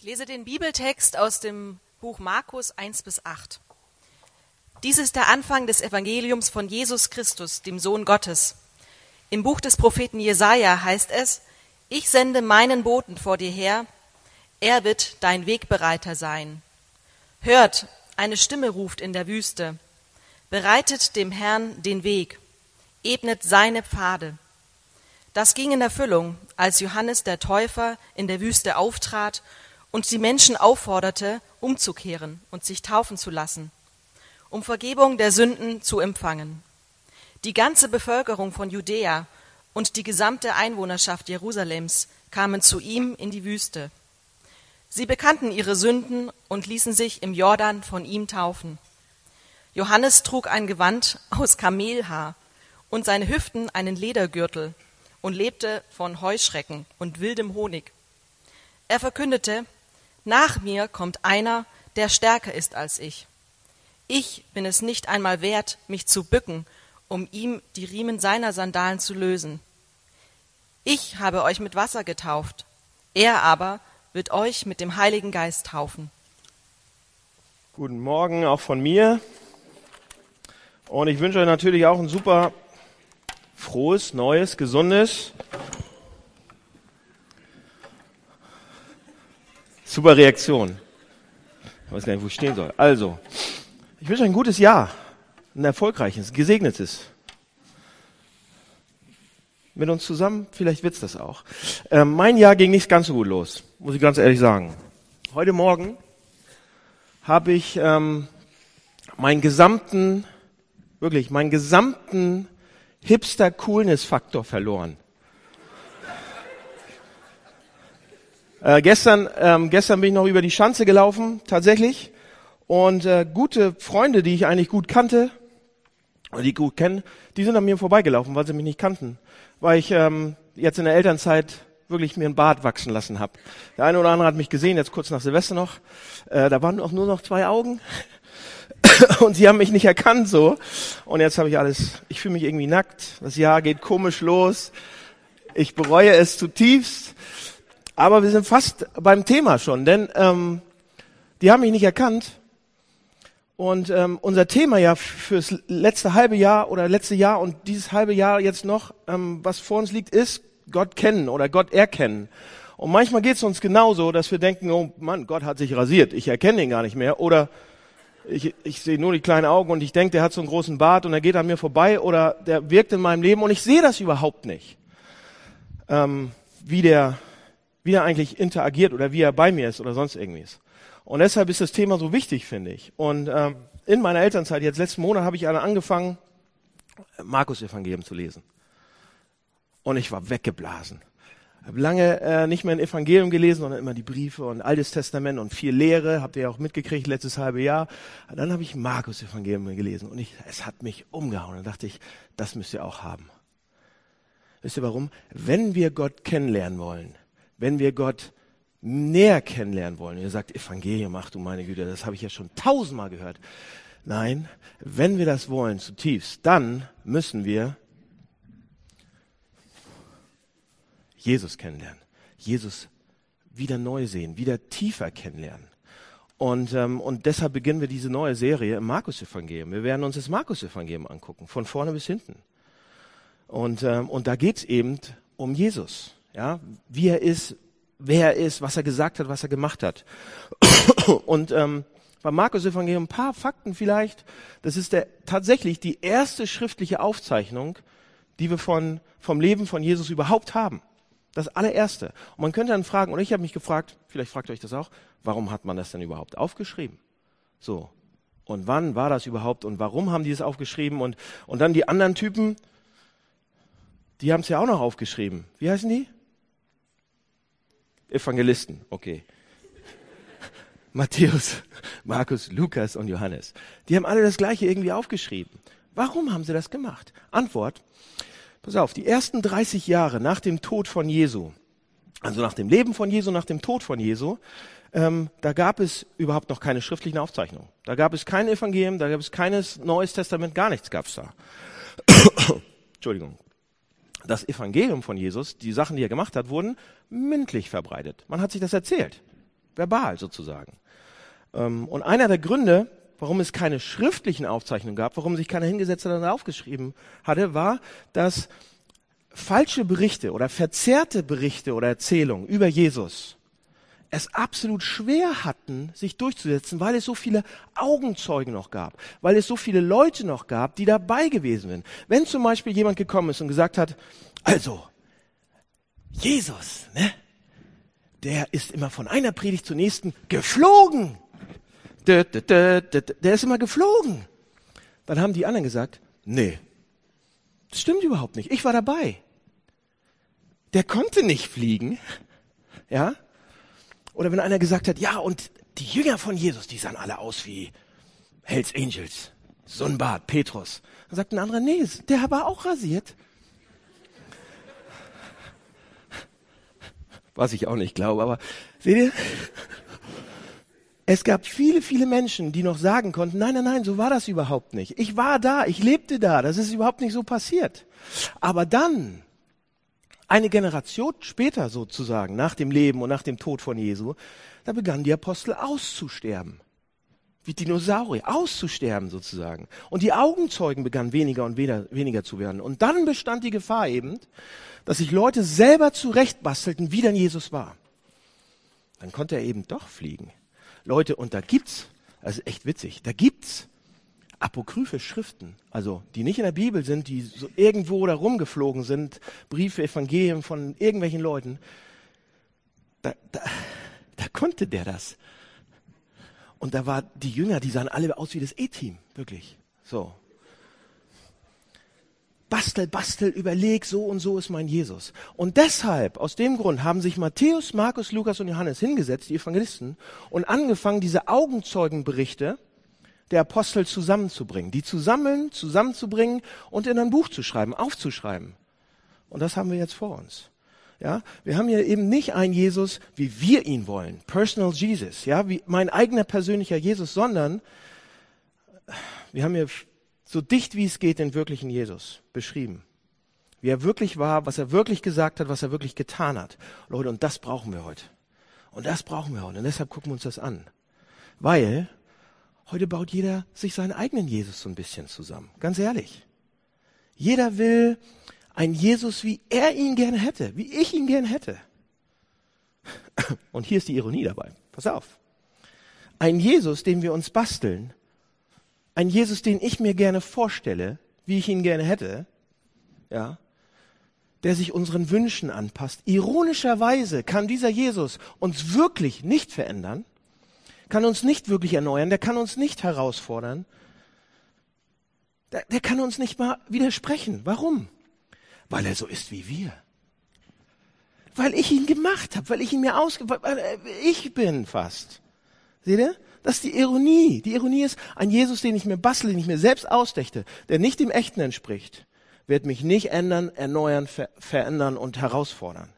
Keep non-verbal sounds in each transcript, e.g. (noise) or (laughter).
Ich lese den Bibeltext aus dem Buch Markus 1 bis 8. Dies ist der Anfang des Evangeliums von Jesus Christus, dem Sohn Gottes. Im Buch des Propheten Jesaja heißt es, ich sende meinen Boten vor dir her, er wird dein Wegbereiter sein. Hört, eine Stimme ruft in der Wüste, bereitet dem Herrn den Weg, ebnet seine Pfade. Das ging in Erfüllung, als Johannes der Täufer in der Wüste auftrat und die Menschen aufforderte, umzukehren und sich taufen zu lassen, um Vergebung der Sünden zu empfangen. Die ganze Bevölkerung von Judäa und die gesamte Einwohnerschaft Jerusalems kamen zu ihm in die Wüste. Sie bekannten ihre Sünden und ließen sich im Jordan von ihm taufen. Johannes trug ein Gewand aus Kamelhaar und seine Hüften einen Ledergürtel und lebte von Heuschrecken und wildem Honig. Er verkündete, nach mir kommt einer, der stärker ist als ich. Ich bin es nicht einmal wert, mich zu bücken, um ihm die Riemen seiner Sandalen zu lösen. Ich habe euch mit Wasser getauft, er aber wird euch mit dem Heiligen Geist taufen. Guten Morgen auch von mir. Und ich wünsche euch natürlich auch ein super frohes, neues, gesundes, super Reaktion. Ich weiß gar nicht, wo ich stehen soll. Also, ich wünsche euch ein gutes Jahr, ein erfolgreiches, gesegnetes. Mit uns zusammen, vielleicht wird's das auch. Ähm, mein Jahr ging nicht ganz so gut los, muss ich ganz ehrlich sagen. Heute Morgen habe ich ähm, meinen gesamten, wirklich meinen gesamten Hipster-Coolness-Faktor verloren. Äh, gestern, ähm, gestern bin ich noch über die Schanze gelaufen, tatsächlich. Und äh, gute Freunde, die ich eigentlich gut kannte, oder die gut kennen, die sind an mir vorbeigelaufen, weil sie mich nicht kannten. Weil ich ähm, jetzt in der Elternzeit wirklich mir ein Bart wachsen lassen habe. Der eine oder andere hat mich gesehen, jetzt kurz nach Silvester noch. Äh, da waren auch nur noch zwei Augen. (coughs) und sie haben mich nicht erkannt so. Und jetzt habe ich alles, ich fühle mich irgendwie nackt. Das Jahr geht komisch los. Ich bereue es zutiefst. Aber wir sind fast beim Thema schon, denn ähm, die haben mich nicht erkannt. Und ähm, unser Thema ja fürs letzte halbe Jahr oder letzte Jahr und dieses halbe Jahr jetzt noch, ähm, was vor uns liegt, ist Gott kennen oder Gott erkennen. Und manchmal geht es uns genauso, dass wir denken, oh Mann, Gott hat sich rasiert, ich erkenne ihn gar nicht mehr. Oder ich, ich sehe nur die kleinen Augen und ich denke, der hat so einen großen Bart und er geht an mir vorbei oder der wirkt in meinem Leben und ich sehe das überhaupt nicht, ähm, wie, der, wie der eigentlich interagiert oder wie er bei mir ist oder sonst irgendwie ist. Und deshalb ist das Thema so wichtig, finde ich. Und ähm, in meiner Elternzeit, jetzt letzten Monat, habe ich angefangen, Markus Evangelium zu lesen. Und ich war weggeblasen habe lange äh, nicht mehr ein Evangelium gelesen, sondern immer die Briefe und Altes Testament und viel Lehre, habt ihr ja auch mitgekriegt letztes halbe Jahr. Und dann habe ich Markus Evangelium gelesen und ich, es hat mich umgehauen. Dann dachte ich, das müsst ihr auch haben. Wisst ihr warum? Wenn wir Gott kennenlernen wollen, wenn wir Gott näher kennenlernen wollen, ihr sagt Evangelium, ach du meine Güte, das habe ich ja schon tausendmal gehört. Nein, wenn wir das wollen zutiefst, dann müssen wir Jesus kennenlernen, Jesus wieder neu sehen, wieder tiefer kennenlernen. Und, ähm, und deshalb beginnen wir diese neue Serie im Markus-Evangelium. Wir werden uns das Markus-Evangelium angucken, von vorne bis hinten. Und, ähm, und da geht's eben um Jesus, ja, wie er ist, wer er ist, was er gesagt hat, was er gemacht hat. (coughs) Und ähm, beim Markus-Evangelium ein paar Fakten vielleicht. Das ist der, tatsächlich die erste schriftliche Aufzeichnung, die wir von, vom Leben von Jesus überhaupt haben. Das allererste. Und man könnte dann fragen, oder ich habe mich gefragt, vielleicht fragt euch das auch, warum hat man das denn überhaupt aufgeschrieben? So. Und wann war das überhaupt und warum haben die es aufgeschrieben? Und, und dann die anderen Typen, die haben es ja auch noch aufgeschrieben. Wie heißen die? Evangelisten, okay. (laughs) Matthäus, Markus, Lukas und Johannes. Die haben alle das Gleiche irgendwie aufgeschrieben. Warum haben sie das gemacht? Antwort, Pass auf, die ersten 30 Jahre nach dem Tod von Jesu, also nach dem Leben von Jesu, nach dem Tod von Jesu, ähm, da gab es überhaupt noch keine schriftlichen Aufzeichnungen. Da gab es kein Evangelium, da gab es keines Neues Testament, gar nichts gab's da. (coughs) Entschuldigung. Das Evangelium von Jesus, die Sachen, die er gemacht hat, wurden mündlich verbreitet. Man hat sich das erzählt. verbal sozusagen. Ähm, und einer der Gründe, warum es keine schriftlichen Aufzeichnungen gab, warum sich keiner hingesetzt hat und aufgeschrieben hatte, war, dass falsche Berichte oder verzerrte Berichte oder Erzählungen über Jesus es absolut schwer hatten, sich durchzusetzen, weil es so viele Augenzeugen noch gab, weil es so viele Leute noch gab, die dabei gewesen sind. Wenn zum Beispiel jemand gekommen ist und gesagt hat, also, Jesus, ne, der ist immer von einer Predigt zur nächsten geflogen. Der ist immer geflogen. Dann haben die anderen gesagt, nee, das stimmt überhaupt nicht. Ich war dabei. Der konnte nicht fliegen. Ja? Oder wenn einer gesagt hat, ja, und die Jünger von Jesus, die sahen alle aus wie Hells Angels. Bart, Petrus. Dann sagt ein anderer, nee, der war auch rasiert. Was ich auch nicht glaube, aber seht ihr? Es gab viele, viele Menschen, die noch sagen konnten, nein, nein, nein, so war das überhaupt nicht. Ich war da, ich lebte da, das ist überhaupt nicht so passiert. Aber dann eine Generation später sozusagen, nach dem Leben und nach dem Tod von Jesu, da begannen die Apostel auszusterben. Wie Dinosaurier, auszusterben sozusagen. Und die Augenzeugen begannen weniger und weniger zu werden. Und dann bestand die Gefahr eben, dass sich Leute selber zurechtbastelten, wie denn Jesus war. Dann konnte er eben doch fliegen. Leute, und da gibt's, das ist echt witzig, da gibt's apokryphe Schriften, also die nicht in der Bibel sind, die so irgendwo da rumgeflogen sind, Briefe, Evangelien von irgendwelchen Leuten, da, da, da konnte der das. Und da war die Jünger, die sahen alle aus wie das E-Team, wirklich. So. Bastel, bastel, überleg, so und so ist mein Jesus. Und deshalb, aus dem Grund, haben sich Matthäus, Markus, Lukas und Johannes hingesetzt, die Evangelisten, und angefangen, diese Augenzeugenberichte der Apostel zusammenzubringen, die zu sammeln, zusammenzubringen und in ein Buch zu schreiben, aufzuschreiben. Und das haben wir jetzt vor uns. Ja, wir haben hier eben nicht einen Jesus, wie wir ihn wollen, Personal Jesus, ja, wie mein eigener persönlicher Jesus, sondern wir haben hier so dicht wie es geht den wirklichen Jesus beschrieben. Wie er wirklich war, was er wirklich gesagt hat, was er wirklich getan hat. Leute, und das brauchen wir heute. Und das brauchen wir heute. Und deshalb gucken wir uns das an. Weil Heute baut jeder sich seinen eigenen Jesus so ein bisschen zusammen. Ganz ehrlich. Jeder will einen Jesus, wie er ihn gerne hätte, wie ich ihn gerne hätte. Und hier ist die Ironie dabei. Pass auf. Ein Jesus, den wir uns basteln, ein Jesus, den ich mir gerne vorstelle, wie ich ihn gerne hätte, ja, der sich unseren Wünschen anpasst. Ironischerweise kann dieser Jesus uns wirklich nicht verändern, kann uns nicht wirklich erneuern, der kann uns nicht herausfordern. Der, der kann uns nicht mal widersprechen. Warum? Weil er so ist wie wir. Weil ich ihn gemacht habe, weil ich ihn mir ausge... Ich bin fast. Seht ihr? Das ist die Ironie. Die Ironie ist, ein Jesus, den ich mir bastle, den ich mir selbst ausdächte, der nicht dem Echten entspricht, wird mich nicht ändern, erneuern, ver verändern und herausfordern.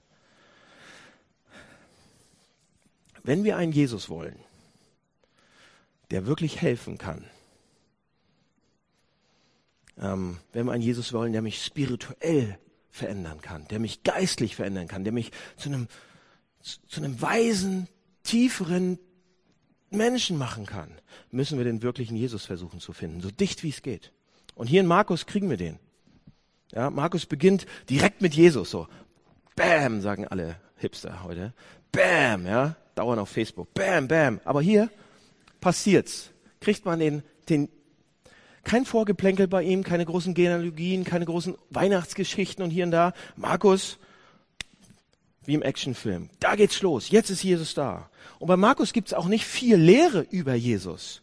Wenn wir einen Jesus wollen, der wirklich helfen kann. Ähm, wenn wir einen Jesus wollen, der mich spirituell verändern kann, der mich geistlich verändern kann, der mich zu einem, zu einem weisen, tieferen Menschen machen kann, müssen wir den wirklichen Jesus versuchen zu finden, so dicht wie es geht. Und hier in Markus kriegen wir den. Ja, Markus beginnt direkt mit Jesus, so. Bam, sagen alle Hipster heute. Bam, ja, dauern auf Facebook. Bam, bam. Aber hier passiert's. Kriegt man den, den, kein Vorgeplänkel bei ihm, keine großen Genealogien, keine großen Weihnachtsgeschichten und hier und da. Markus, wie im Actionfilm. Da geht's los. Jetzt ist Jesus da. Und bei Markus gibt's auch nicht viel Lehre über Jesus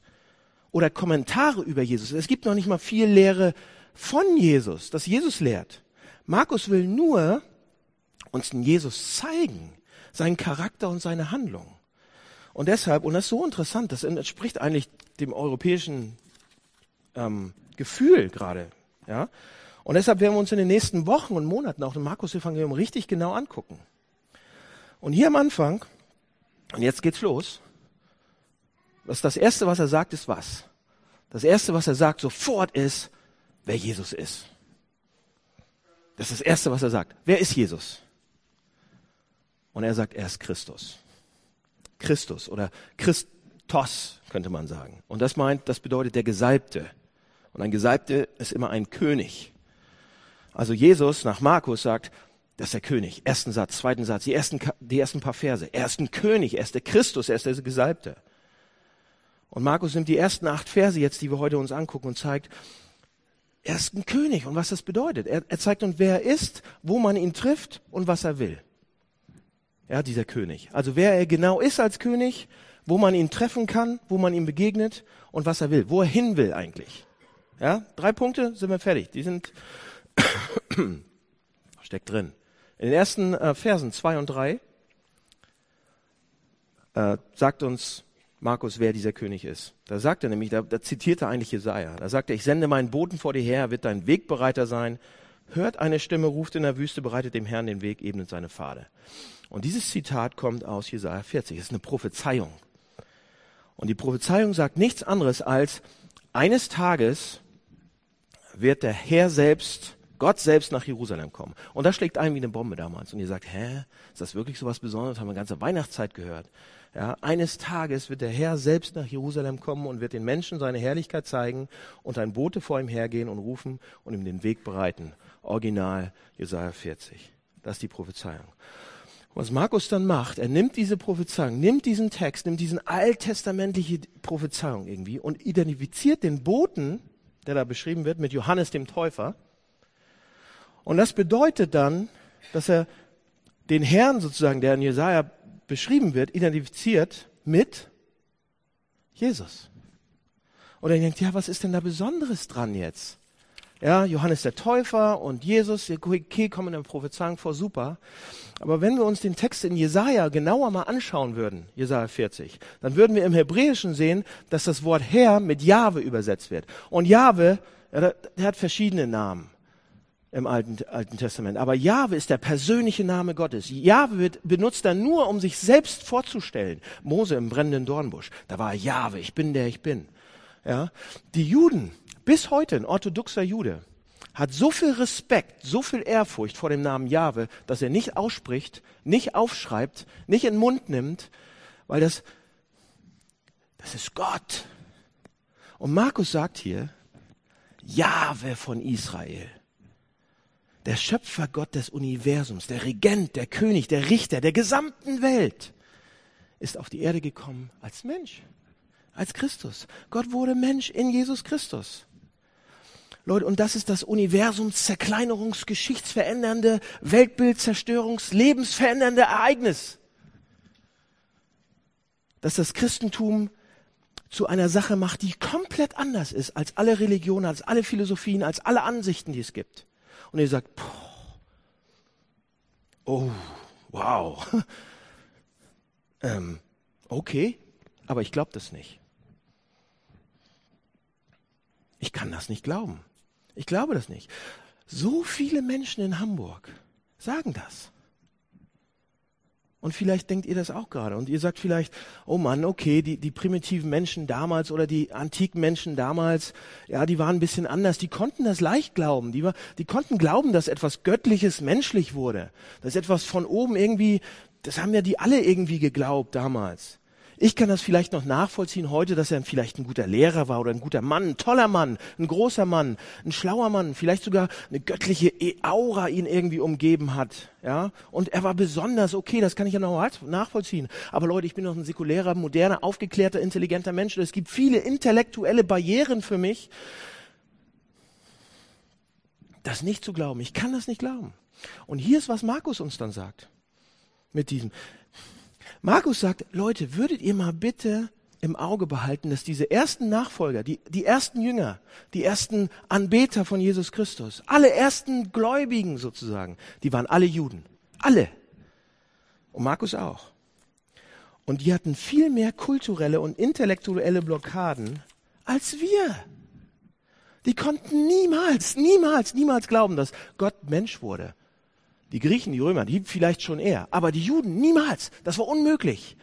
oder Kommentare über Jesus. Es gibt noch nicht mal viel Lehre von Jesus, das Jesus lehrt. Markus will nur uns den Jesus zeigen, seinen Charakter und seine Handlung. Und deshalb, und das ist so interessant, das entspricht eigentlich dem europäischen ähm, Gefühl gerade. Ja? Und deshalb werden wir uns in den nächsten Wochen und Monaten auch den Markus-Evangelium richtig genau angucken. Und hier am Anfang, und jetzt geht's los, das, das Erste, was er sagt, ist was? Das Erste, was er sagt sofort ist, wer Jesus ist. Das ist das Erste, was er sagt. Wer ist Jesus? Und er sagt, er ist Christus. Christus oder Christos könnte man sagen. Und das meint, das bedeutet der Gesalbte. Und ein Gesalbte ist immer ein König. Also Jesus nach Markus sagt, das ist der König. Ersten Satz, zweiten Satz, die ersten, die ersten paar Verse. Er ist ein König, er ist der Christus, er ist der Gesalbte. Und Markus nimmt die ersten acht Verse jetzt, die wir heute uns angucken und zeigt, er ist ein König und was das bedeutet. Er, er zeigt uns, wer er ist, wo man ihn trifft und was er will. Ja, dieser König. Also wer er genau ist als König, wo man ihn treffen kann, wo man ihm begegnet und was er will, wo er hin will eigentlich. Ja, drei Punkte sind wir fertig. Die sind (coughs) steckt drin. In den ersten äh, Versen zwei und drei äh, sagt uns Markus, wer dieser König ist. Da sagt er nämlich, da, da zitiert er eigentlich Jesaja. Da sagt er, ich sende meinen Boten vor dir her, wird dein Wegbereiter sein. Hört eine Stimme, ruft in der Wüste, bereitet dem Herrn den Weg, ebnet seine Pfade. Und dieses Zitat kommt aus Jesaja 40. Es ist eine Prophezeiung. Und die Prophezeiung sagt nichts anderes als, eines Tages wird der Herr selbst Gott selbst nach Jerusalem kommen. Und das schlägt ein wie eine Bombe damals. Und ihr sagt, hä, ist das wirklich so was Besonderes? Haben wir ganze Weihnachtszeit gehört. Ja, eines Tages wird der Herr selbst nach Jerusalem kommen und wird den Menschen seine Herrlichkeit zeigen und ein Bote vor ihm hergehen und rufen und ihm den Weg bereiten. Original Jesaja 40. Das ist die Prophezeiung. Was Markus dann macht, er nimmt diese Prophezeiung, nimmt diesen Text, nimmt diesen alttestamentliche Prophezeiung irgendwie und identifiziert den Boten, der da beschrieben wird, mit Johannes dem Täufer und das bedeutet dann, dass er den Herrn sozusagen, der in Jesaja beschrieben wird, identifiziert mit Jesus. Und er denkt, ja, was ist denn da Besonderes dran jetzt? Ja, Johannes der Täufer und Jesus, okay, kommen in Prophezeiung vor, super. Aber wenn wir uns den Text in Jesaja genauer mal anschauen würden, Jesaja 40, dann würden wir im Hebräischen sehen, dass das Wort Herr mit Jahwe übersetzt wird. Und Jahwe, ja, der hat verschiedene Namen im Alten, Alten Testament. Aber Jahwe ist der persönliche Name Gottes. Jahwe wird benutzt er nur, um sich selbst vorzustellen. Mose im brennenden Dornbusch. Da war Jahwe, ich bin der ich bin. Ja. Die Juden, bis heute ein orthodoxer Jude, hat so viel Respekt, so viel Ehrfurcht vor dem Namen Jahwe, dass er nicht ausspricht, nicht aufschreibt, nicht in den Mund nimmt, weil das, das ist Gott. Und Markus sagt hier, Jahwe von Israel der Schöpfergott des Universums, der Regent, der König, der Richter der gesamten Welt, ist auf die Erde gekommen als Mensch, als Christus. Gott wurde Mensch in Jesus Christus. Leute, und das ist das Universumszerkleinerungs-, geschichtsverändernde, Weltbildzerstörungs-, lebensverändernde Ereignis. Dass das Christentum zu einer Sache macht, die komplett anders ist als alle Religionen, als alle Philosophien, als alle Ansichten, die es gibt und ihr sagt, oh, wow, (laughs) ähm, okay, aber ich glaube das nicht. Ich kann das nicht glauben. Ich glaube das nicht. So viele Menschen in Hamburg sagen das. Und vielleicht denkt ihr das auch gerade. Und ihr sagt vielleicht, oh Mann, okay, die, die primitiven Menschen damals oder die antiken Menschen damals, ja, die waren ein bisschen anders. Die konnten das leicht glauben. Die, war, die konnten glauben, dass etwas Göttliches menschlich wurde. Dass etwas von oben irgendwie, das haben ja die alle irgendwie geglaubt damals. Ich kann das vielleicht noch nachvollziehen heute, dass er vielleicht ein guter Lehrer war oder ein guter Mann, ein toller Mann, ein großer Mann, ein schlauer Mann, vielleicht sogar eine göttliche e- Aura ihn irgendwie umgeben hat, ja. Und er war besonders, okay, das kann ich ja noch nachvollziehen. Aber Leute, ich bin noch ein säkulärer, moderner, aufgeklärter, intelligenter Mensch. Es gibt viele intellektuelle Barrieren für mich, das nicht zu glauben. Ich kann das nicht glauben. Und hier ist, was Markus uns dann sagt. Mit diesem. Markus sagt, Leute, würdet ihr mal bitte im Auge behalten, dass diese ersten Nachfolger, die, die ersten Jünger, die ersten Anbeter von Jesus Christus, alle ersten Gläubigen sozusagen, die waren alle Juden. Alle. Und Markus auch. Und die hatten viel mehr kulturelle und intellektuelle Blockaden als wir. Die konnten niemals, niemals, niemals glauben, dass Gott Mensch wurde. Die Griechen, die Römer, die vielleicht schon eher, aber die Juden niemals. Das war unmöglich.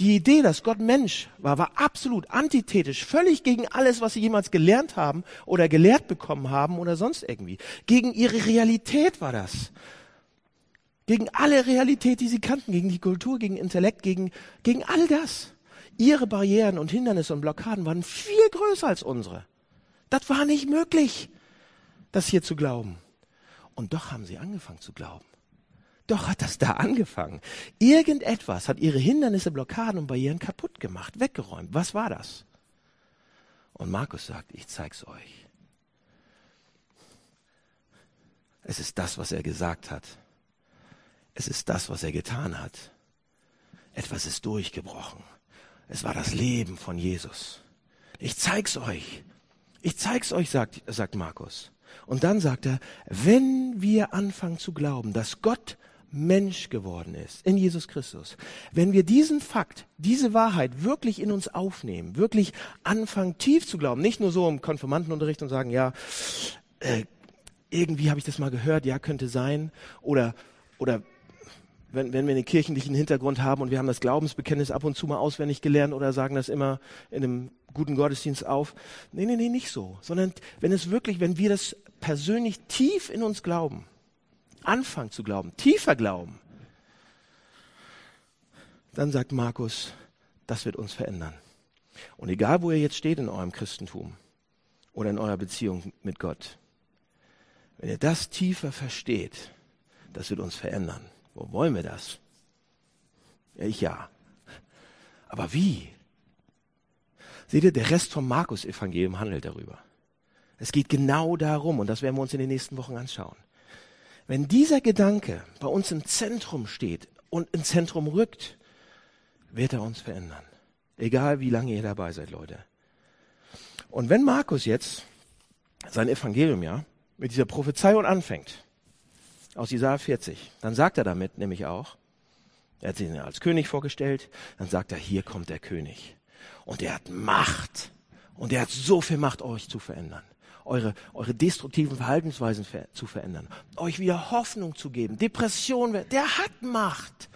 Die Idee, dass Gott Mensch war, war absolut antithetisch, völlig gegen alles, was sie jemals gelernt haben oder gelehrt bekommen haben oder sonst irgendwie. Gegen ihre Realität war das. Gegen alle Realität, die sie kannten, gegen die Kultur, gegen Intellekt, gegen, gegen all das. Ihre Barrieren und Hindernisse und Blockaden waren viel größer als unsere. Das war nicht möglich, das hier zu glauben. Und doch haben sie angefangen zu glauben. Doch hat das da angefangen. Irgendetwas hat ihre Hindernisse, Blockaden und Barrieren kaputt gemacht, weggeräumt. Was war das? Und Markus sagt, ich zeig's euch. Es ist das, was er gesagt hat. Es ist das, was er getan hat. Etwas ist durchgebrochen. Es war das Leben von Jesus. Ich zeig's euch. Ich zeig's euch, sagt, sagt Markus. Und dann sagt er, wenn wir anfangen zu glauben, dass Gott Mensch geworden ist in Jesus Christus, wenn wir diesen Fakt, diese Wahrheit wirklich in uns aufnehmen, wirklich anfangen tief zu glauben, nicht nur so im Konfirmandenunterricht und sagen, ja, äh, irgendwie habe ich das mal gehört, ja, könnte sein, oder, oder wenn, wenn wir einen kirchlichen Hintergrund haben und wir haben das Glaubensbekenntnis ab und zu mal auswendig gelernt oder sagen das immer in einem guten Gottesdienst auf. Nee, nee, nee, nicht so. Sondern wenn es wirklich, wenn wir das persönlich tief in uns glauben, anfangen zu glauben, tiefer glauben, dann sagt Markus, das wird uns verändern. Und egal, wo ihr jetzt steht in eurem Christentum oder in eurer Beziehung mit Gott, wenn ihr das tiefer versteht, das wird uns verändern. Wo wollen wir das? Ich ja. Aber wie? Seht ihr, der Rest vom Markus-Evangelium handelt darüber. Es geht genau darum, und das werden wir uns in den nächsten Wochen anschauen. Wenn dieser Gedanke bei uns im Zentrum steht und ins Zentrum rückt, wird er uns verändern. Egal wie lange ihr dabei seid, Leute. Und wenn Markus jetzt sein Evangelium ja mit dieser Prophezeiung anfängt, aus Isaiah 40. Dann sagt er damit nämlich auch, er hat sich als König vorgestellt, dann sagt er, hier kommt der König. Und er hat Macht. Und er hat so viel Macht, euch zu verändern. Eure, eure destruktiven Verhaltensweisen ver zu verändern. Euch wieder Hoffnung zu geben. Depression, der hat Macht.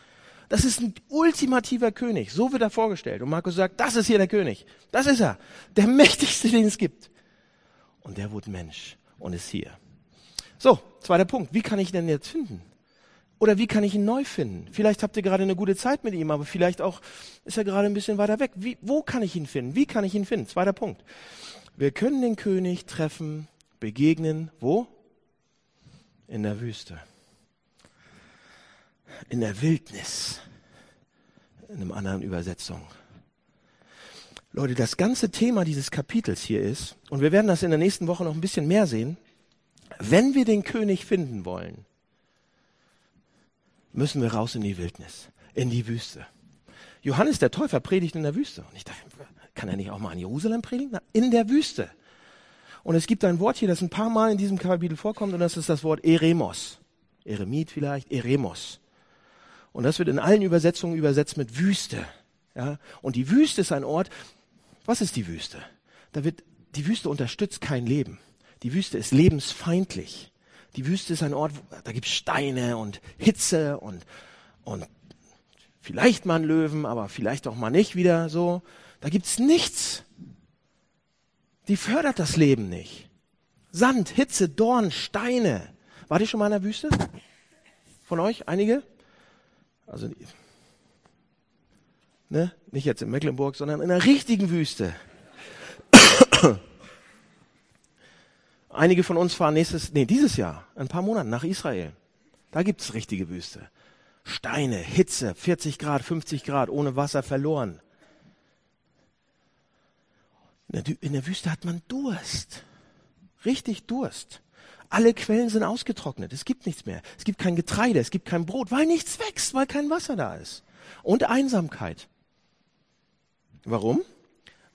Das ist ein ultimativer König. So wird er vorgestellt. Und Markus sagt, das ist hier der König. Das ist er. Der (laughs) mächtigste, den es gibt. Und der wurde Mensch und ist hier. So, zweiter Punkt. Wie kann ich ihn denn jetzt finden? Oder wie kann ich ihn neu finden? Vielleicht habt ihr gerade eine gute Zeit mit ihm, aber vielleicht auch ist er gerade ein bisschen weiter weg. Wie, wo kann ich ihn finden? Wie kann ich ihn finden? Zweiter Punkt. Wir können den König treffen, begegnen, wo? In der Wüste. In der Wildnis. In einer anderen Übersetzung. Leute, das ganze Thema dieses Kapitels hier ist, und wir werden das in der nächsten Woche noch ein bisschen mehr sehen, wenn wir den König finden wollen, müssen wir raus in die Wildnis, in die Wüste. Johannes der Täufer predigt in der Wüste. Und ich dachte, kann er nicht auch mal in Jerusalem predigen? In der Wüste. Und es gibt ein Wort hier, das ein paar Mal in diesem Kapitel vorkommt, und das ist das Wort Eremos. Eremit vielleicht, Eremos. Und das wird in allen Übersetzungen übersetzt mit Wüste. Ja? Und die Wüste ist ein Ort, was ist die Wüste? Da wird, die Wüste unterstützt kein Leben. Die Wüste ist lebensfeindlich. Die Wüste ist ein Ort, da gibt es Steine und Hitze und, und vielleicht mal einen Löwen, aber vielleicht auch mal nicht wieder so. Da gibt es nichts. Die fördert das Leben nicht. Sand, Hitze, Dorn, Steine. War die schon mal in der Wüste? Von euch? Einige? Also, ne? Nicht jetzt in Mecklenburg, sondern in einer richtigen Wüste. Einige von uns fahren nächstes, nee, dieses Jahr, ein paar Monate nach Israel. Da gibt's richtige Wüste. Steine, Hitze, 40 Grad, 50 Grad, ohne Wasser verloren. In der Wüste hat man Durst. Richtig Durst. Alle Quellen sind ausgetrocknet. Es gibt nichts mehr. Es gibt kein Getreide, es gibt kein Brot, weil nichts wächst, weil kein Wasser da ist. Und Einsamkeit. Warum?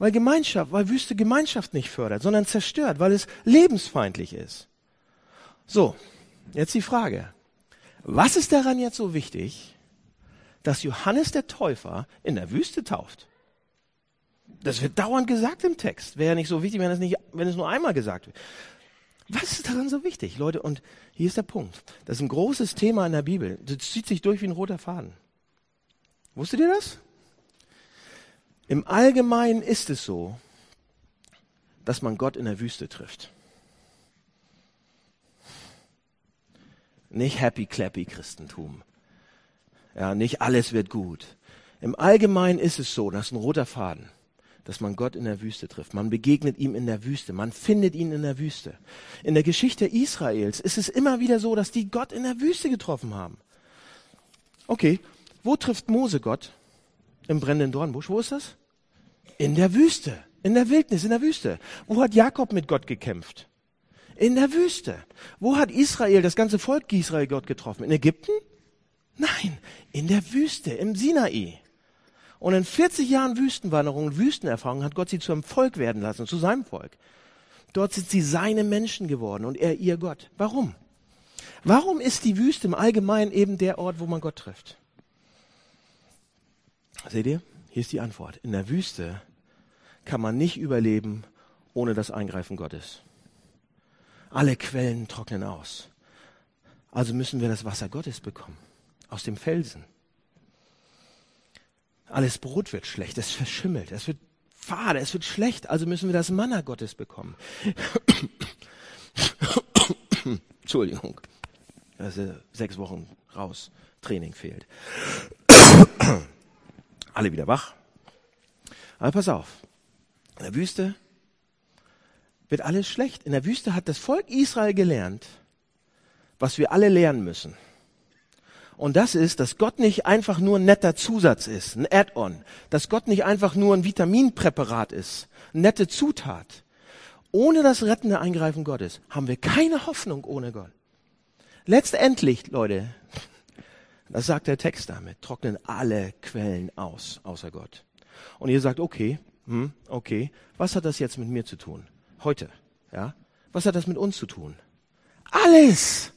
weil Gemeinschaft, weil Wüste Gemeinschaft nicht fördert, sondern zerstört, weil es lebensfeindlich ist. So, jetzt die Frage. Was ist daran jetzt so wichtig, dass Johannes der Täufer in der Wüste tauft? Das wird dauernd gesagt im Text. Wäre ja nicht so wichtig, wenn es, nicht, wenn es nur einmal gesagt wird. Was ist daran so wichtig, Leute? Und hier ist der Punkt. Das ist ein großes Thema in der Bibel. Das zieht sich durch wie ein roter Faden. Wusstet ihr das? Im Allgemeinen ist es so, dass man Gott in der Wüste trifft. Nicht happy clappy Christentum. Ja, nicht alles wird gut. Im Allgemeinen ist es so, dass ein roter Faden, dass man Gott in der Wüste trifft. Man begegnet ihm in der Wüste. Man findet ihn in der Wüste. In der Geschichte Israels ist es immer wieder so, dass die Gott in der Wüste getroffen haben. Okay, wo trifft Mose Gott? Im brennenden Dornbusch. Wo ist das? In der Wüste. In der Wildnis, in der Wüste. Wo hat Jakob mit Gott gekämpft? In der Wüste. Wo hat Israel, das ganze Volk Israel Gott getroffen? In Ägypten? Nein, in der Wüste, im Sinai. Und in 40 Jahren Wüstenwanderung und Wüstenerfahrung hat Gott sie zu einem Volk werden lassen, zu seinem Volk. Dort sind sie seine Menschen geworden und er ihr Gott. Warum? Warum ist die Wüste im Allgemeinen eben der Ort, wo man Gott trifft? Seht ihr? Hier ist die Antwort. In der Wüste kann man nicht überleben ohne das Eingreifen Gottes. Alle Quellen trocknen aus. Also müssen wir das Wasser Gottes bekommen. Aus dem Felsen. Alles Brot wird schlecht, es verschimmelt, es wird fade, es wird schlecht, also müssen wir das Manna Gottes bekommen. Entschuldigung. Also sechs Wochen raus, Training fehlt. Alle wieder wach. Aber pass auf, in der Wüste wird alles schlecht. In der Wüste hat das Volk Israel gelernt, was wir alle lernen müssen. Und das ist, dass Gott nicht einfach nur ein netter Zusatz ist, ein Add-on, dass Gott nicht einfach nur ein Vitaminpräparat ist, eine nette Zutat. Ohne das rettende Eingreifen Gottes haben wir keine Hoffnung ohne Gott. Letztendlich, Leute, das sagt der Text damit, trocknen alle Quellen aus, außer Gott. Und ihr sagt, okay, hm, okay, was hat das jetzt mit mir zu tun? Heute, ja? Was hat das mit uns zu tun? Alles!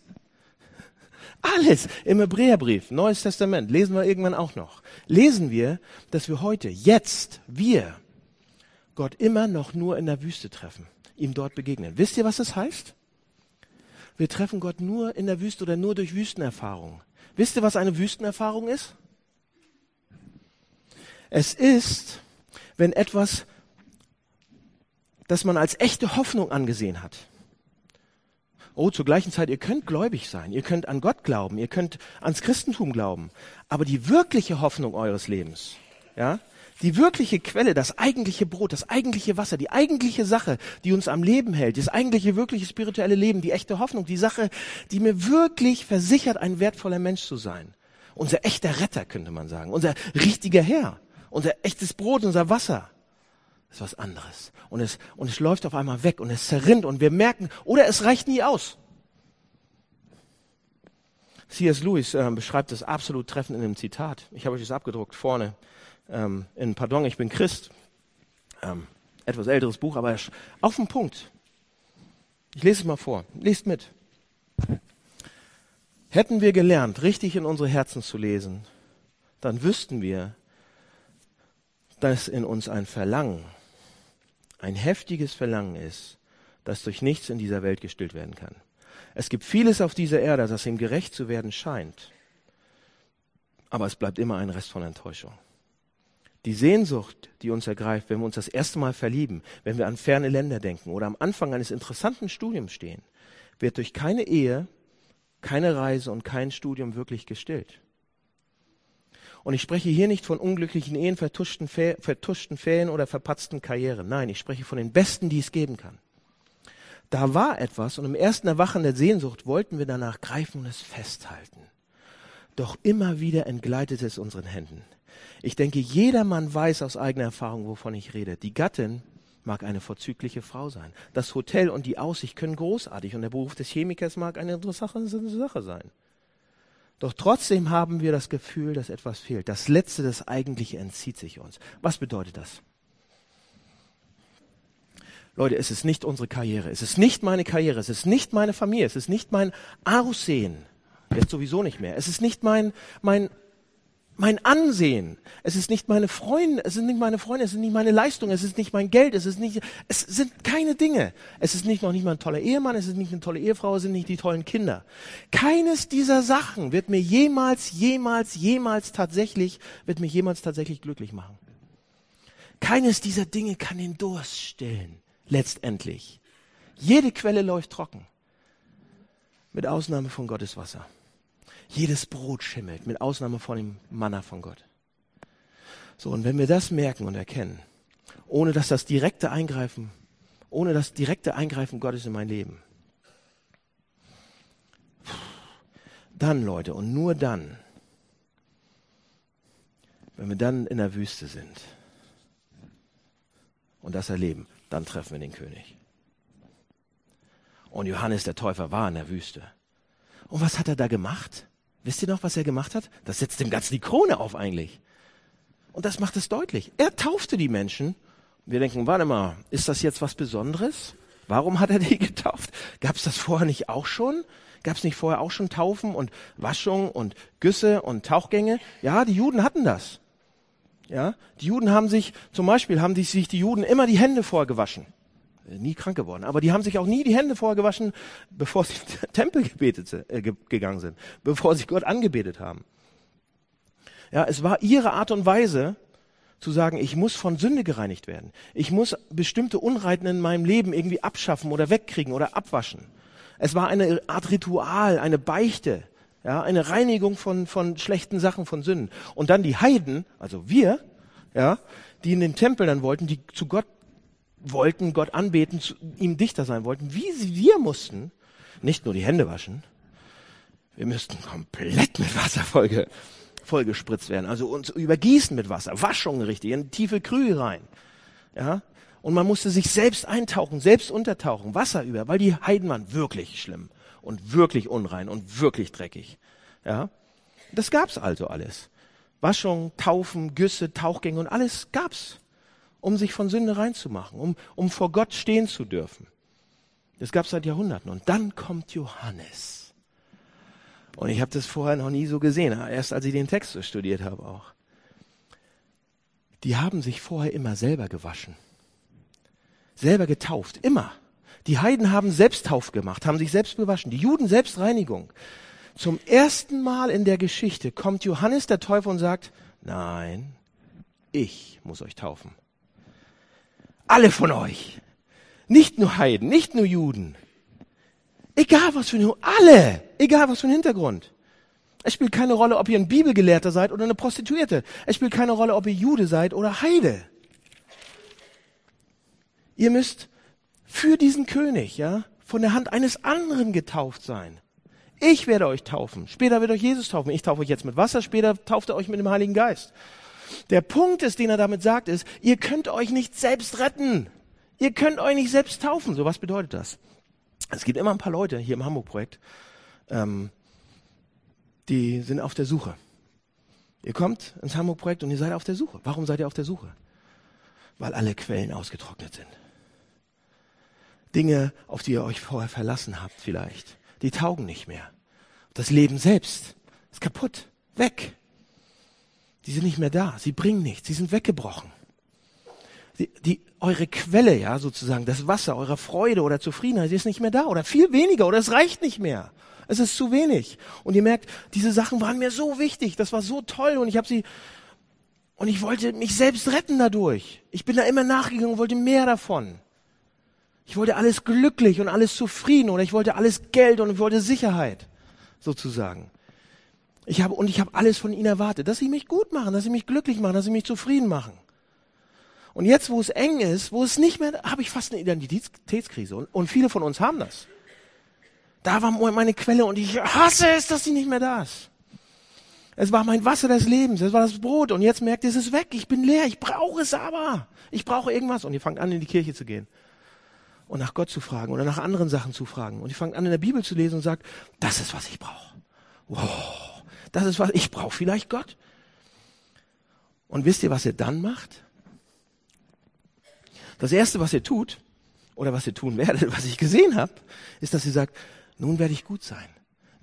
Alles im Hebräerbrief, Neues Testament, lesen wir irgendwann auch noch. Lesen wir, dass wir heute, jetzt, wir, Gott immer noch nur in der Wüste treffen, ihm dort begegnen. Wisst ihr, was das heißt? Wir treffen Gott nur in der Wüste oder nur durch Wüstenerfahrung. Wisst ihr, was eine Wüstenerfahrung ist? Es ist, wenn etwas, das man als echte Hoffnung angesehen hat, oh, zur gleichen Zeit, ihr könnt gläubig sein, ihr könnt an Gott glauben, ihr könnt ans Christentum glauben, aber die wirkliche Hoffnung eures Lebens, ja, die wirkliche Quelle, das eigentliche Brot, das eigentliche Wasser, die eigentliche Sache, die uns am Leben hält, das eigentliche wirkliche spirituelle Leben, die echte Hoffnung, die Sache, die mir wirklich versichert, ein wertvoller Mensch zu sein. Unser echter Retter, könnte man sagen, unser richtiger Herr, unser echtes Brot, unser Wasser ist was anderes. Und es, und es läuft auf einmal weg und es zerrinnt und wir merken, oder es reicht nie aus. C.S. Lewis äh, beschreibt das absolut treffend in einem Zitat. Ich habe euch das abgedruckt vorne ähm, in Pardon, ich bin Christ. Ähm, etwas älteres Buch, aber auf den Punkt. Ich lese es mal vor. Lest mit. Hätten wir gelernt, richtig in unsere Herzen zu lesen, dann wüssten wir, dass in uns ein Verlangen ein heftiges Verlangen ist, das durch nichts in dieser Welt gestillt werden kann. Es gibt vieles auf dieser Erde, das ihm gerecht zu werden scheint, aber es bleibt immer ein Rest von Enttäuschung. Die Sehnsucht, die uns ergreift, wenn wir uns das erste Mal verlieben, wenn wir an ferne Länder denken oder am Anfang eines interessanten Studiums stehen, wird durch keine Ehe, keine Reise und kein Studium wirklich gestillt. Und ich spreche hier nicht von unglücklichen Ehen, vertuschten, vertuschten Ferien oder verpatzten Karrieren. Nein, ich spreche von den Besten, die es geben kann. Da war etwas und im ersten Erwachen der Sehnsucht wollten wir danach greifen und es festhalten. Doch immer wieder entgleitet es unseren Händen. Ich denke, jeder Mann weiß aus eigener Erfahrung, wovon ich rede. Die Gattin mag eine vorzügliche Frau sein. Das Hotel und die Aussicht können großartig und der Beruf des Chemikers mag eine interessante Sache sein. Doch trotzdem haben wir das Gefühl, dass etwas fehlt. Das Letzte, das Eigentliche entzieht sich uns. Was bedeutet das? Leute, es ist nicht unsere Karriere, es ist nicht meine Karriere, es ist nicht meine Familie, es ist nicht mein Aussehen, jetzt sowieso nicht mehr, es ist nicht mein, mein mein Ansehen. Es ist nicht meine Freunde, es sind nicht meine Freunde, es ist nicht meine Leistung, es ist nicht mein Geld, es ist nicht, es sind keine Dinge. Es ist nicht noch nicht mal ein toller Ehemann, es ist nicht eine tolle Ehefrau, es sind nicht die tollen Kinder. Keines dieser Sachen wird mir jemals, jemals, jemals tatsächlich, wird mich jemals tatsächlich glücklich machen. Keines dieser Dinge kann den Durst stillen, letztendlich. Jede Quelle läuft trocken. mit Ausnahme von Gottes Wasser. Jedes Brot schimmelt, mit Ausnahme von dem Manna von Gott. So, und wenn wir das merken und erkennen, ohne dass das direkte Eingreifen, ohne das direkte Eingreifen Gottes in mein Leben, dann, Leute, und nur dann, wenn wir dann in der Wüste sind und das erleben, dann treffen wir den König. Und Johannes der Täufer war in der Wüste. Und was hat er da gemacht? Wisst ihr noch, was er gemacht hat? Das setzt dem Ganzen die Krone auf eigentlich. Und das macht es deutlich. Er taufte die Menschen. Wir denken, warte mal, ist das jetzt was Besonderes? Warum hat er die (laughs) getauft? Gab es das vorher nicht auch schon? Gab es nicht vorher auch schon Taufen und Waschung und Güsse und Tauchgänge? Ja, die Juden hatten das. Ja, die Juden haben sich, zum Beispiel haben sich die Juden immer die Hände vorgewaschen. Nie krank geworden. Aber die haben sich auch nie die Hände vorgewaschen, bevor sie (laughs) Tempel gebetet, äh, gegangen sind, bevor sie Gott angebetet haben. Ja, es war ihre Art und Weise, zu sagen, ich muss von Sünde gereinigt werden. Ich muss bestimmte Unreiten in meinem Leben irgendwie abschaffen oder wegkriegen oder abwaschen. Es war eine Art Ritual, eine Beichte, ja, eine Reinigung von, von schlechten Sachen, von Sünden. Und dann die Heiden, also wir, ja, die in den Tempel dann wollten, die zu Gott wollten, Gott anbeten, zu, ihm dichter sein wollten, wie sie, wir mussten nicht nur die Hände waschen, wir müssten komplett mit Wasser vollge, vollgespritzt werden, also uns übergießen mit Wasser, Waschung richtig, in tiefe Krühe rein, ja, und man musste sich selbst eintauchen, selbst untertauchen, Wasser über, weil die Heiden waren wirklich schlimm und wirklich unrein und wirklich dreckig. Ja, das gab's also alles. Waschung, Taufen, Güsse, Tauchgänge und alles gab's, um sich von Sünde reinzumachen, um, um vor Gott stehen zu dürfen. Das gab's seit Jahrhunderten. Und dann kommt Johannes. Und ich habe das vorher noch nie so gesehen, erst als ich den Text so studiert habe auch. Die haben sich vorher immer selber gewaschen selber getauft, immer. Die Heiden haben Selbsttauf gemacht, haben sich selbst bewaschen. Die Juden Selbstreinigung. Zum ersten Mal in der Geschichte kommt Johannes der Täufer und sagt, nein, ich muss euch taufen. Alle von euch. Nicht nur Heiden, nicht nur Juden. Egal was für ein, alle, egal was für ein Hintergrund. Es spielt keine Rolle, ob ihr ein Bibelgelehrter seid oder eine Prostituierte. Es spielt keine Rolle, ob ihr Jude seid oder Heide. Ihr müsst für diesen König, ja, von der Hand eines anderen getauft sein. Ich werde euch taufen. Später wird euch Jesus taufen. Ich taufe euch jetzt mit Wasser, später tauft er euch mit dem Heiligen Geist. Der Punkt ist, den er damit sagt, ist, ihr könnt euch nicht selbst retten. Ihr könnt euch nicht selbst taufen. So, was bedeutet das? Es gibt immer ein paar Leute hier im Hamburg-Projekt, ähm, die sind auf der Suche. Ihr kommt ins Hamburg-Projekt und ihr seid auf der Suche. Warum seid ihr auf der Suche? Weil alle Quellen ausgetrocknet sind. Dinge, auf die ihr euch vorher verlassen habt vielleicht, die taugen nicht mehr. Das Leben selbst ist kaputt, weg. Die sind nicht mehr da, sie bringen nichts, sie sind weggebrochen. Die, die, eure Quelle, ja, sozusagen, das Wasser eurer Freude oder Zufriedenheit, die ist nicht mehr da oder viel weniger oder es reicht nicht mehr. Es ist zu wenig. Und ihr merkt, diese Sachen waren mir so wichtig, das war so toll und ich habe sie und ich wollte mich selbst retten dadurch. Ich bin da immer nachgegangen und wollte mehr davon. Ich wollte alles glücklich und alles zufrieden oder ich wollte alles Geld und ich wollte Sicherheit, sozusagen. Ich habe, und ich habe alles von ihnen erwartet, dass sie mich gut machen, dass sie mich glücklich machen, dass sie mich zufrieden machen. Und jetzt, wo es eng ist, wo es nicht mehr, habe ich fast eine Identitätskrise. Und, und viele von uns haben das. Da war meine Quelle und ich hasse es, dass sie nicht mehr da ist. Es war mein Wasser des Lebens, es war das Brot und jetzt merkt ihr, es ist weg, ich bin leer, ich brauche es aber. Ich brauche irgendwas und ihr fangt an, in die Kirche zu gehen und nach Gott zu fragen oder nach anderen Sachen zu fragen. Und ich fange an, in der Bibel zu lesen und sage, das ist, was ich brauche. Wow, das ist, was ich brauche. Vielleicht Gott. Und wisst ihr, was ihr dann macht? Das Erste, was ihr tut, oder was ihr tun (laughs) werdet, was ich gesehen habe, ist, dass ihr sagt, nun werde ich gut sein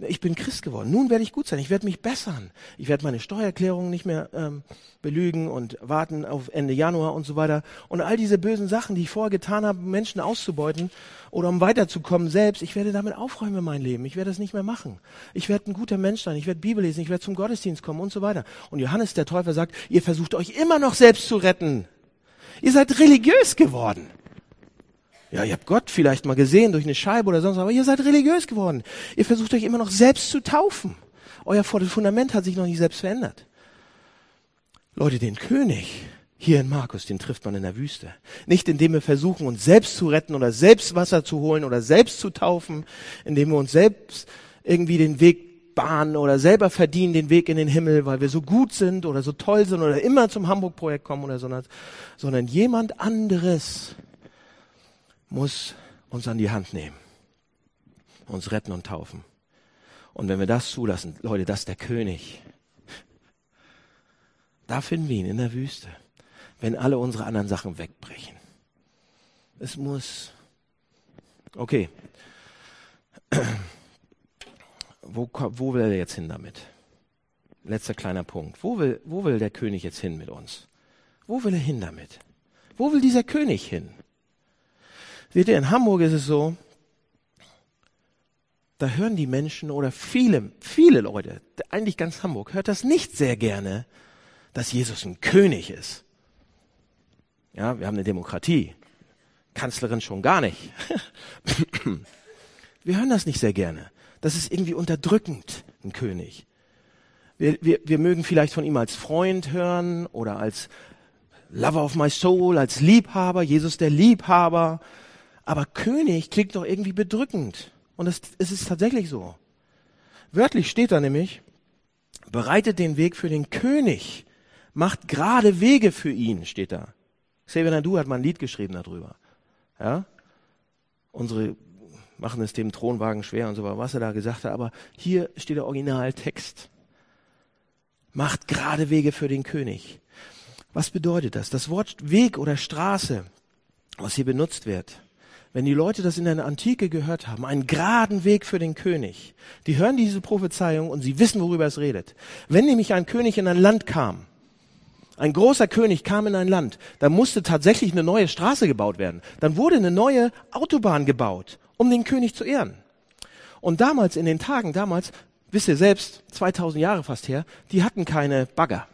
ich bin Christ geworden. Nun werde ich gut sein. Ich werde mich bessern. Ich werde meine Steuererklärung nicht mehr ähm, belügen und warten auf Ende Januar und so weiter. Und all diese bösen Sachen, die ich vorher getan habe, Menschen auszubeuten oder um weiterzukommen selbst, ich werde damit aufräumen in mein Leben. Ich werde es nicht mehr machen. Ich werde ein guter Mensch sein. Ich werde Bibel lesen. Ich werde zum Gottesdienst kommen und so weiter. Und Johannes der Täufer sagt, ihr versucht euch immer noch selbst zu retten. Ihr seid religiös geworden. Ja, ihr habt Gott vielleicht mal gesehen durch eine Scheibe oder sonst, aber ihr seid religiös geworden. Ihr versucht euch immer noch selbst zu taufen. Euer Fundament hat sich noch nicht selbst verändert. Leute, den König hier in Markus, den trifft man in der Wüste. Nicht indem wir versuchen, uns selbst zu retten oder selbst Wasser zu holen oder selbst zu taufen, indem wir uns selbst irgendwie den Weg bahnen oder selber verdienen den Weg in den Himmel, weil wir so gut sind oder so toll sind oder immer zum Hamburg-Projekt kommen oder so, sondern jemand anderes muss uns an die Hand nehmen, uns retten und taufen. Und wenn wir das zulassen, Leute, das ist der König. Da finden wir ihn in der Wüste, wenn alle unsere anderen Sachen wegbrechen. Es muss. Okay. Wo, wo will er jetzt hin damit? Letzter kleiner Punkt. Wo will, wo will der König jetzt hin mit uns? Wo will er hin damit? Wo will dieser König hin? Seht ihr, in Hamburg ist es so, da hören die Menschen oder viele, viele Leute, eigentlich ganz Hamburg, hört das nicht sehr gerne, dass Jesus ein König ist. Ja, wir haben eine Demokratie. Kanzlerin schon gar nicht. (laughs) Wir hören das nicht sehr gerne. Das ist irgendwie unterdrückend, ein König. Wir, wir, wir mögen vielleicht von ihm als Freund hören oder als Lover of my soul, als Liebhaber, Jesus der Liebhaber. Aber König klingt doch irgendwie bedrückend. Und es, es ist tatsächlich so. Wörtlich steht da nämlich, bereitet den Weg für den König, macht gerade Wege für ihn, steht da. Xavier Nadu hat mal ein Lied geschrieben darüber. Ja? Unsere machen es dem Thronwagen schwer und so weiter, was er da gesagt hat, aber hier steht der Originaltext. Macht gerade Wege für den König. Was bedeutet das? Das Wort Weg oder Straße, was hier benutzt wird, wenn die Leute das in der Antike gehört haben, einen geraden Weg für den König, die hören diese Prophezeiung und sie wissen, worüber es redet. Wenn nämlich ein König in ein Land kam, ein großer König kam in ein Land, dann musste tatsächlich eine neue Straße gebaut werden. Dann wurde eine neue Autobahn gebaut, um den König zu ehren. Und damals, in den Tagen damals, wisst ihr selbst, 2000 Jahre fast her, die hatten keine Bagger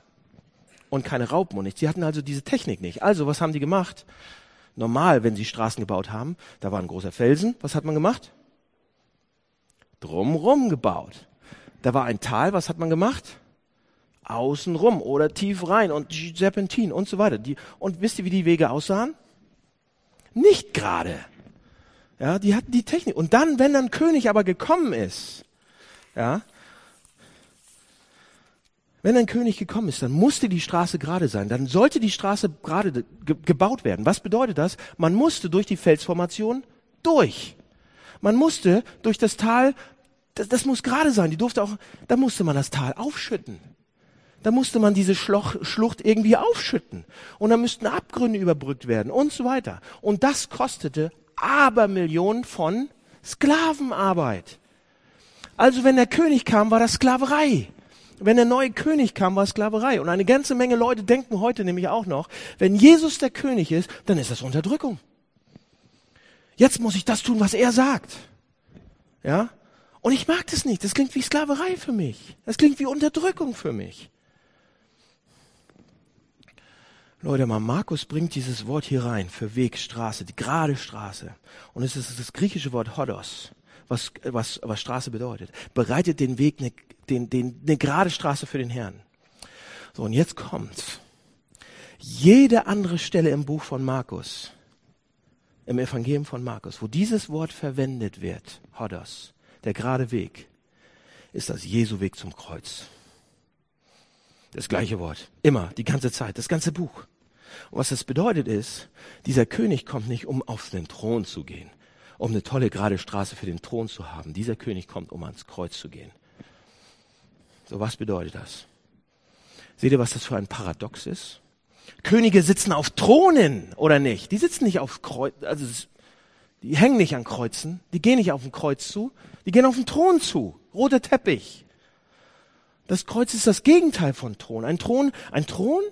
und keine Raupen und nichts. Die hatten also diese Technik nicht. Also, was haben die gemacht? Normal, wenn sie Straßen gebaut haben, da war ein großer Felsen. Was hat man gemacht? Drumrum gebaut. Da war ein Tal, was hat man gemacht? Außenrum oder tief rein und Serpentin und so weiter. Die, und wisst ihr, wie die Wege aussahen? Nicht gerade. Ja, die hatten die Technik. Und dann, wenn dann König aber gekommen ist, ja, wenn ein König gekommen ist, dann musste die Straße gerade sein. Dann sollte die Straße gerade ge gebaut werden. Was bedeutet das? Man musste durch die Felsformation durch. Man musste durch das Tal, das, das muss gerade sein. Die durfte auch, da musste man das Tal aufschütten. Da musste man diese Schloch, Schlucht irgendwie aufschütten. Und da müssten Abgründe überbrückt werden und so weiter. Und das kostete Abermillionen von Sklavenarbeit. Also wenn der König kam, war das Sklaverei wenn der neue König kam, war Sklaverei. Und eine ganze Menge Leute denken heute nämlich auch noch, wenn Jesus der König ist, dann ist das Unterdrückung. Jetzt muss ich das tun, was er sagt. Ja? Und ich mag das nicht. Das klingt wie Sklaverei für mich. Das klingt wie Unterdrückung für mich. Leute, mal Markus bringt dieses Wort hier rein für Weg, Straße, die gerade Straße. Und es ist das griechische Wort Hodos, was, was, was Straße bedeutet. Bereitet den Weg, eine den, den, eine gerade Straße für den Herrn. So, und jetzt kommt's. Jede andere Stelle im Buch von Markus, im Evangelium von Markus, wo dieses Wort verwendet wird, Hodos, der gerade Weg, ist das Jesu Weg zum Kreuz. Das gleiche Wort. Immer, die ganze Zeit, das ganze Buch. Und was das bedeutet ist, dieser König kommt nicht, um auf den Thron zu gehen, um eine tolle gerade Straße für den Thron zu haben. Dieser König kommt, um ans Kreuz zu gehen. So, was bedeutet das? Seht ihr, was das für ein Paradox ist? Könige sitzen auf Thronen, oder nicht? Die sitzen nicht auf Kreuz, also die hängen nicht an Kreuzen, die gehen nicht auf ein Kreuz zu, die gehen auf den Thron zu. Roter Teppich. Das Kreuz ist das Gegenteil von Thron. Ein Thron, ein Thron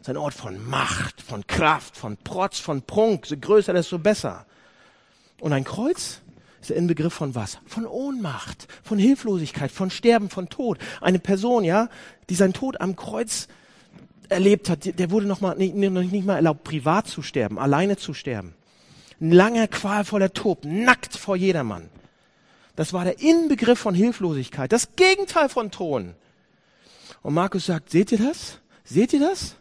ist ein Ort von Macht, von Kraft, von Protz, von Prunk. Je größer, desto besser. Und ein Kreuz ist der Inbegriff von was? Von Ohnmacht, von Hilflosigkeit, von Sterben, von Tod. Eine Person, ja, die seinen Tod am Kreuz erlebt hat, der wurde noch mal, nicht, nicht mal erlaubt, privat zu sterben, alleine zu sterben. Ein langer, qualvoller Tod, nackt vor jedermann. Das war der Inbegriff von Hilflosigkeit, das Gegenteil von Thron. Und Markus sagt, seht ihr das? Seht ihr das?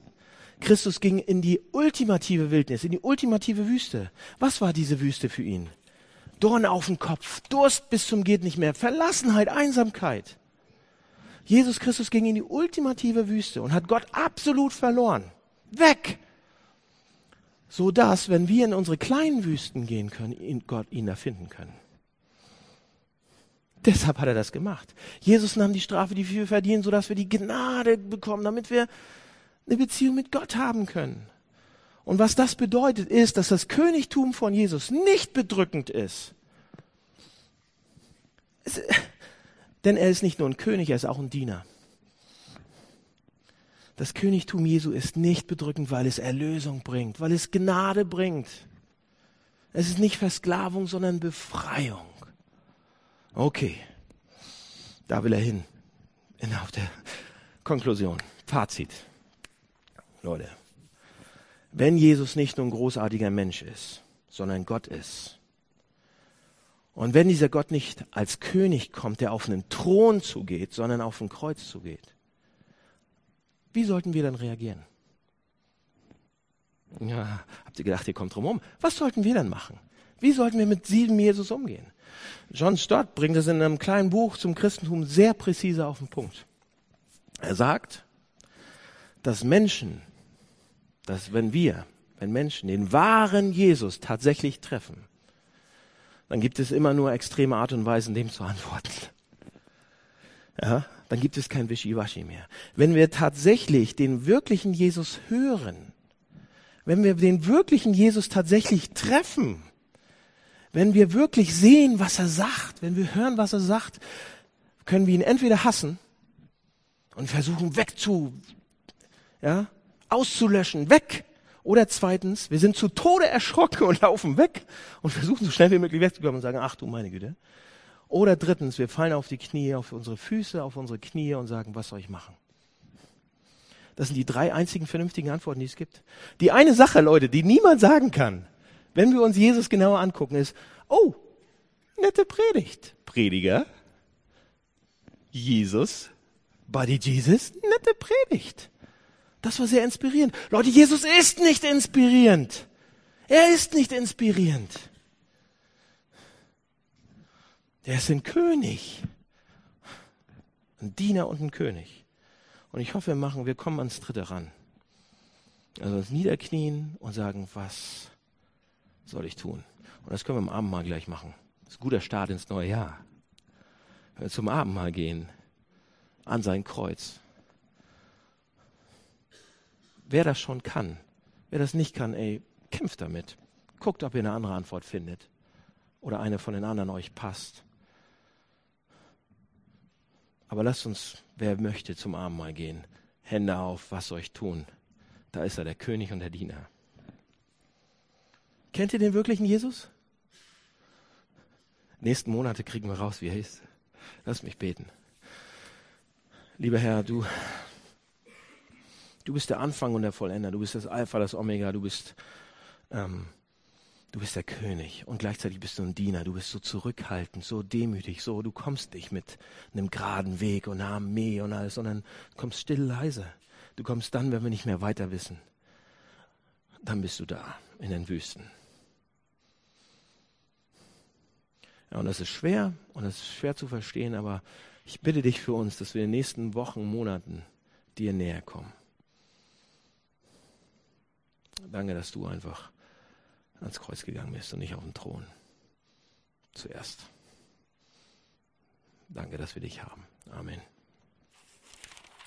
Christus ging in die ultimative Wildnis, in die ultimative Wüste. Was war diese Wüste für ihn? Dorn auf dem Kopf, Durst bis zum geht nicht mehr, Verlassenheit, Einsamkeit. Jesus Christus ging in die ultimative Wüste und hat Gott absolut verloren. Weg! So dass, wenn wir in unsere kleinen Wüsten gehen können, Gott ihn da finden können. Deshalb hat er das gemacht. Jesus nahm die Strafe, die wir verdienen, sodass wir die Gnade bekommen, damit wir eine Beziehung mit Gott haben können. Und was das bedeutet, ist, dass das Königtum von Jesus nicht bedrückend ist. Es, denn er ist nicht nur ein König, er ist auch ein Diener. Das Königtum Jesu ist nicht bedrückend, weil es Erlösung bringt, weil es Gnade bringt. Es ist nicht Versklavung, sondern Befreiung. Okay, da will er hin. In, auf der Konklusion, Fazit. Leute, wenn Jesus nicht nur ein großartiger Mensch ist, sondern Gott ist, und wenn dieser Gott nicht als König kommt, der auf einen Thron zugeht, sondern auf ein Kreuz zugeht, wie sollten wir dann reagieren? Ja, habt ihr gedacht, ihr kommt drum um? Was sollten wir dann machen? Wie sollten wir mit diesem Jesus umgehen? John Stott bringt es in einem kleinen Buch zum Christentum sehr präzise auf den Punkt. Er sagt, dass Menschen, dass wenn wir, wenn Menschen den wahren Jesus tatsächlich treffen, dann gibt es immer nur extreme Art und Weisen, dem zu antworten. Ja, dann gibt es kein Wischiwaschi mehr. Wenn wir tatsächlich den wirklichen Jesus hören, wenn wir den wirklichen Jesus tatsächlich treffen, wenn wir wirklich sehen, was er sagt, wenn wir hören, was er sagt, können wir ihn entweder hassen und versuchen wegzu, ja, auszulöschen, weg, oder zweitens, wir sind zu Tode erschrocken und laufen weg und versuchen so schnell wie möglich wegzukommen und sagen, ach du meine Güte. Oder drittens, wir fallen auf die Knie, auf unsere Füße, auf unsere Knie und sagen, was soll ich machen? Das sind die drei einzigen vernünftigen Antworten, die es gibt. Die eine Sache, Leute, die niemand sagen kann, wenn wir uns Jesus genauer angucken, ist, oh, nette Predigt. Prediger, Jesus, Body Jesus, nette Predigt. Das war sehr inspirierend. Leute, Jesus ist nicht inspirierend. Er ist nicht inspirierend. Er ist ein König. Ein Diener und ein König. Und ich hoffe, wir machen, wir kommen ans Dritte ran. Also uns niederknien und sagen, was soll ich tun? Und das können wir am Abendmahl gleich machen. Das ist ein guter Start ins neue Jahr. Wenn wir zum Abendmahl gehen, an sein Kreuz wer das schon kann. Wer das nicht kann, ey, kämpft damit. Guckt, ob ihr eine andere Antwort findet. Oder eine von den anderen euch passt. Aber lasst uns, wer möchte, zum Abendmahl gehen. Hände auf, was ich tun? Da ist er, der König und der Diener. Kennt ihr den wirklichen Jesus? Nächsten Monate kriegen wir raus, wie er ist. Lass mich beten. Lieber Herr, du Du bist der Anfang und der Vollender. Du bist das Alpha, das Omega. Du bist, ähm, du bist der König. Und gleichzeitig bist du ein Diener. Du bist so zurückhaltend, so demütig, so, du kommst nicht mit einem geraden Weg und einer Armee und alles, sondern kommst still leise. Du kommst dann, wenn wir nicht mehr weiter wissen. Dann bist du da, in den Wüsten. Ja, und das ist schwer und das ist schwer zu verstehen, aber ich bitte dich für uns, dass wir in den nächsten Wochen, Monaten dir näher kommen. Danke, dass du einfach ans Kreuz gegangen bist und nicht auf den Thron. Zuerst. Danke, dass wir dich haben. Amen.